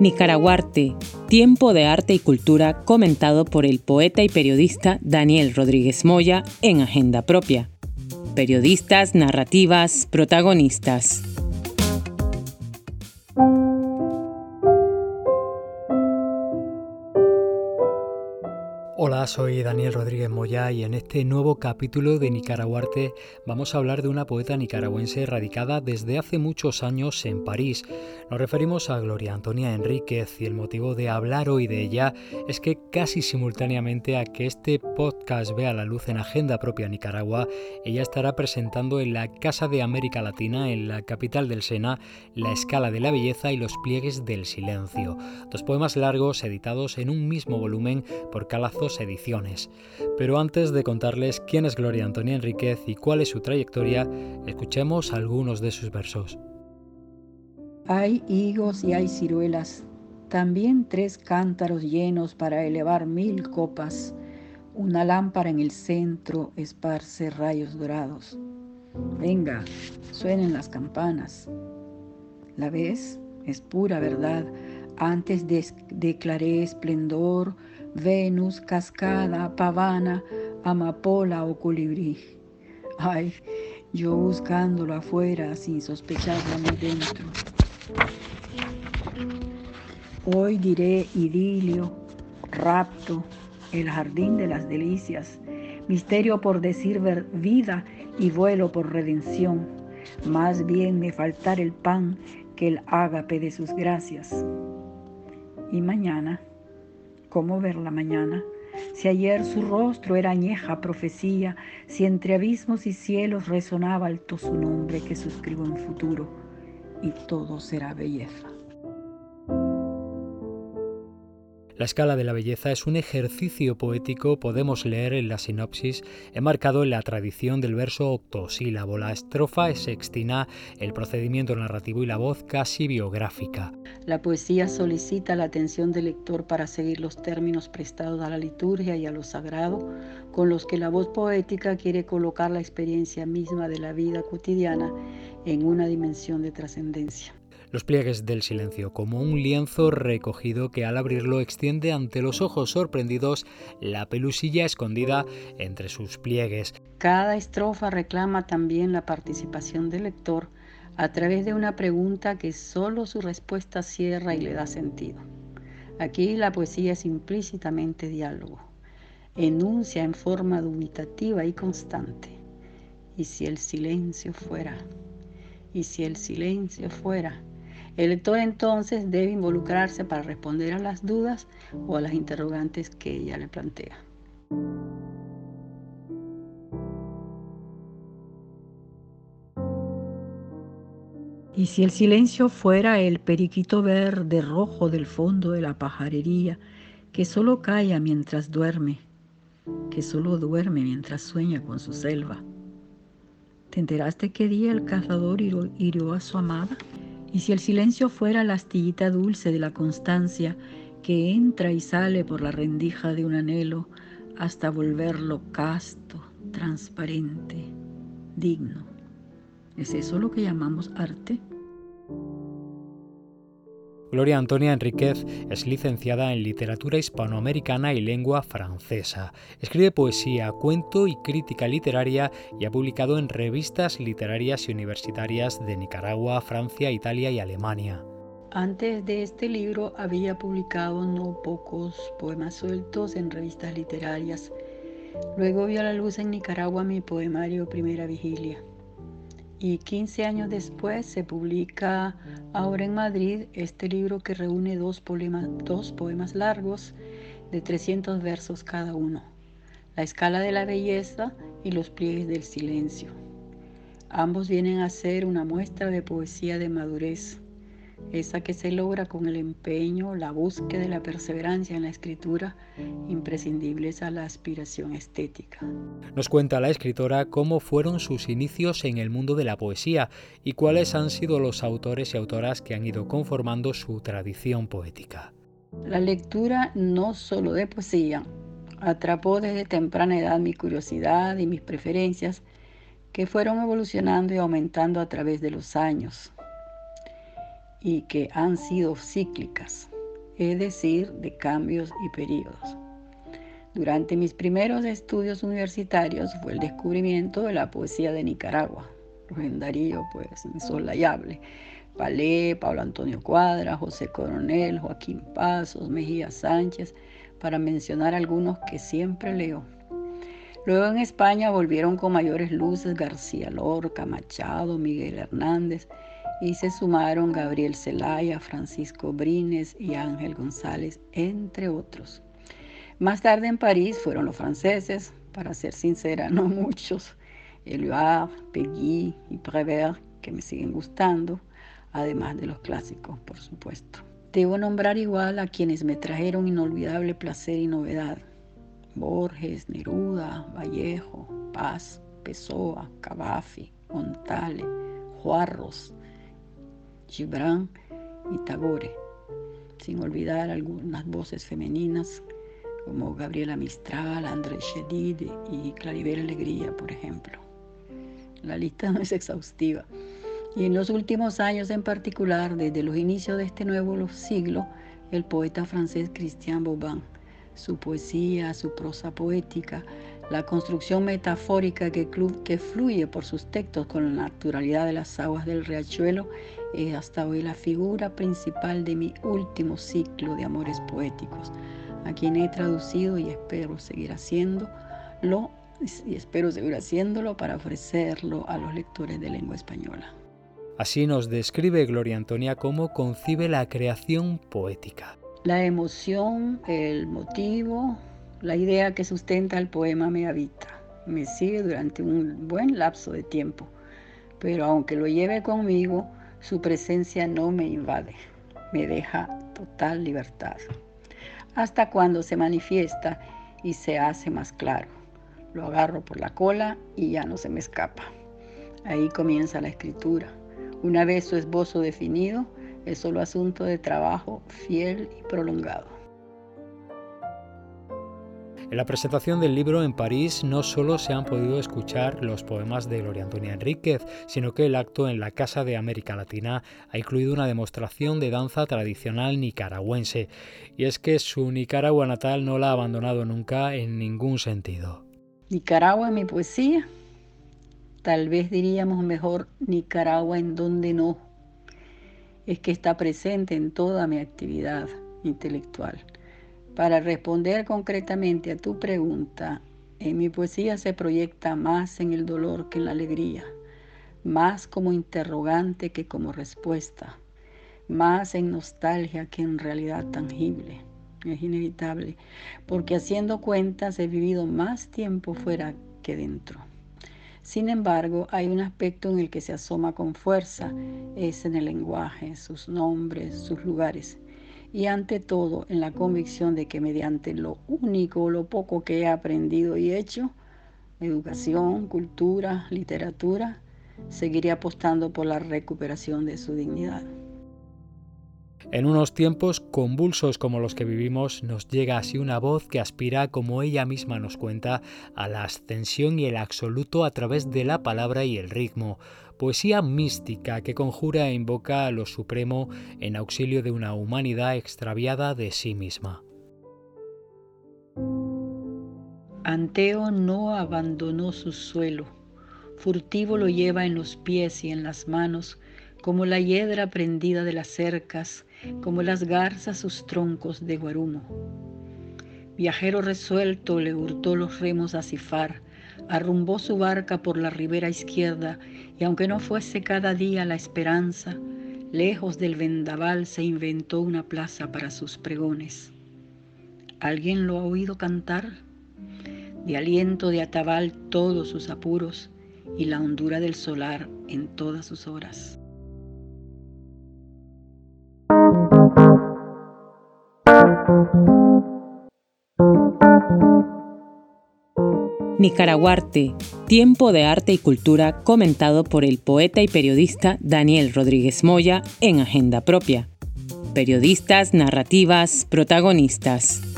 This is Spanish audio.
Nicaraguarte, tiempo de arte y cultura comentado por el poeta y periodista Daniel Rodríguez Moya en Agenda Propia. Periodistas, narrativas, protagonistas. Soy Daniel Rodríguez Moya y en este nuevo capítulo de Nicaraguarte vamos a hablar de una poeta nicaragüense radicada desde hace muchos años en París. Nos referimos a Gloria Antonia Enríquez y el motivo de hablar hoy de ella es que casi simultáneamente a que este podcast vea la luz en Agenda Propia Nicaragua, ella estará presentando en la Casa de América Latina, en la capital del Sena, La Escala de la Belleza y los Pliegues del Silencio, dos poemas largos editados en un mismo volumen por Calazos ediciones. Pero antes de contarles quién es Gloria Antonia Enríquez y cuál es su trayectoria, escuchemos algunos de sus versos. Hay higos y hay ciruelas, también tres cántaros llenos para elevar mil copas. Una lámpara en el centro esparce rayos dorados. Venga, suenen las campanas. ¿La ves? Es pura verdad. Antes declaré esplendor, Venus, cascada, pavana, amapola o colibrí. Ay, yo buscándolo afuera sin sospecharlo dentro. Hoy diré idilio, rapto, el jardín de las delicias, misterio por decir vida y vuelo por redención. Más bien me faltar el pan que el ágape de sus gracias. Y mañana ¿Cómo ver la mañana? Si ayer su rostro era añeja profecía, si entre abismos y cielos resonaba alto su nombre que suscribo en futuro, y todo será belleza. La escala de la belleza es un ejercicio poético, podemos leer en la sinopsis, enmarcado en la tradición del verso octosílabo. La estrofa es sextina, el procedimiento narrativo y la voz casi biográfica. La poesía solicita la atención del lector para seguir los términos prestados a la liturgia y a lo sagrado, con los que la voz poética quiere colocar la experiencia misma de la vida cotidiana en una dimensión de trascendencia los pliegues del silencio, como un lienzo recogido que al abrirlo extiende ante los ojos sorprendidos la pelusilla escondida entre sus pliegues. Cada estrofa reclama también la participación del lector a través de una pregunta que solo su respuesta cierra y le da sentido. Aquí la poesía es implícitamente diálogo, enuncia en forma dubitativa y constante. ¿Y si el silencio fuera? ¿Y si el silencio fuera? El lector entonces debe involucrarse para responder a las dudas o a las interrogantes que ella le plantea. Y si el silencio fuera el periquito verde rojo del fondo de la pajarería, que solo calla mientras duerme, que solo duerme mientras sueña con su selva. ¿Te enteraste qué día el cazador hirió a su amada? Y si el silencio fuera la astillita dulce de la constancia que entra y sale por la rendija de un anhelo hasta volverlo casto, transparente, digno. ¿Es eso lo que llamamos arte? Gloria Antonia Enríquez es licenciada en literatura hispanoamericana y lengua francesa. Escribe poesía, cuento y crítica literaria y ha publicado en revistas literarias y universitarias de Nicaragua, Francia, Italia y Alemania. Antes de este libro había publicado no pocos poemas sueltos en revistas literarias. Luego vio a la luz en Nicaragua mi poemario Primera Vigilia y 15 años después se publica ahora en Madrid este libro que reúne dos, poemas, dos poemas largos de 300 versos cada uno, La escala de la belleza y Los pliegues del silencio. Ambos vienen a ser una muestra de poesía de madurez esa que se logra con el empeño, la búsqueda y la perseverancia en la escritura, imprescindibles a la aspiración estética. Nos cuenta la escritora cómo fueron sus inicios en el mundo de la poesía y cuáles han sido los autores y autoras que han ido conformando su tradición poética. La lectura no solo de poesía atrapó desde temprana edad mi curiosidad y mis preferencias, que fueron evolucionando y aumentando a través de los años y que han sido cíclicas, es decir, de cambios y periodos. Durante mis primeros estudios universitarios fue el descubrimiento de la poesía de Nicaragua, Rubén Darío, pues insolayable, Palé, Pablo Antonio Cuadra, José Coronel, Joaquín Pasos, Mejía Sánchez, para mencionar algunos que siempre leo. Luego en España volvieron con mayores luces García Lorca, Machado, Miguel Hernández y se sumaron Gabriel Celaya, Francisco Brines y Ángel González, entre otros. Más tarde en París fueron los franceses, para ser sincera, no muchos, Eluard, Peggy y Prévert, que me siguen gustando, además de los clásicos, por supuesto. Debo nombrar igual a quienes me trajeron inolvidable placer y novedad. Borges, Neruda, Vallejo, Paz, Pessoa, Cavafi, Montale, Juarros, Gibran y Tagore, sin olvidar algunas voces femeninas como Gabriela Mistral, Andrés Chedid y Claribel Alegría, por ejemplo. La lista no es exhaustiva. Y en los últimos años en particular, desde los inicios de este nuevo siglo, el poeta francés Christian Bobin, su poesía, su prosa poética, la construcción metafórica que, que fluye por sus textos con la naturalidad de las aguas del riachuelo, es hasta hoy la figura principal de mi último ciclo de amores poéticos a quien he traducido y espero seguir haciéndolo y espero seguir haciéndolo para ofrecerlo a los lectores de lengua española. Así nos describe Gloria Antonia cómo concibe la creación poética. La emoción, el motivo, la idea que sustenta el poema me habita, me sigue durante un buen lapso de tiempo, pero aunque lo lleve conmigo, su presencia no me invade, me deja total libertad hasta cuando se manifiesta y se hace más claro. Lo agarro por la cola y ya no se me escapa. Ahí comienza la escritura. Una vez su esbozo definido, es solo asunto de trabajo fiel y prolongado. En la presentación del libro en París no solo se han podido escuchar los poemas de Gloria Antonia Enríquez, sino que el acto en la Casa de América Latina ha incluido una demostración de danza tradicional nicaragüense. Y es que su Nicaragua natal no la ha abandonado nunca en ningún sentido. Nicaragua en mi poesía, tal vez diríamos mejor Nicaragua en donde no. Es que está presente en toda mi actividad intelectual para responder concretamente a tu pregunta, en mi poesía se proyecta más en el dolor que en la alegría, más como interrogante que como respuesta, más en nostalgia que en realidad tangible. Es inevitable, porque haciendo cuentas he vivido más tiempo fuera que dentro. Sin embargo, hay un aspecto en el que se asoma con fuerza, es en el lenguaje, sus nombres, sus lugares y ante todo en la convicción de que mediante lo único lo poco que he aprendido y hecho, educación, cultura, literatura, seguiré apostando por la recuperación de su dignidad. En unos tiempos convulsos como los que vivimos, nos llega así una voz que aspira, como ella misma nos cuenta, a la ascensión y el absoluto a través de la palabra y el ritmo, poesía mística que conjura e invoca a lo supremo en auxilio de una humanidad extraviada de sí misma. Anteo no abandonó su suelo, furtivo lo lleva en los pies y en las manos, como la hiedra prendida de las cercas, como las garzas sus troncos de guarumo. Viajero resuelto le hurtó los remos a Cifar, arrumbó su barca por la ribera izquierda y aunque no fuese cada día la esperanza, lejos del vendaval se inventó una plaza para sus pregones. ¿Alguien lo ha oído cantar? De aliento de atabal todos sus apuros y la hondura del solar en todas sus horas. Nicaraguarte, tiempo de arte y cultura comentado por el poeta y periodista Daniel Rodríguez Moya en Agenda Propia. Periodistas, narrativas, protagonistas.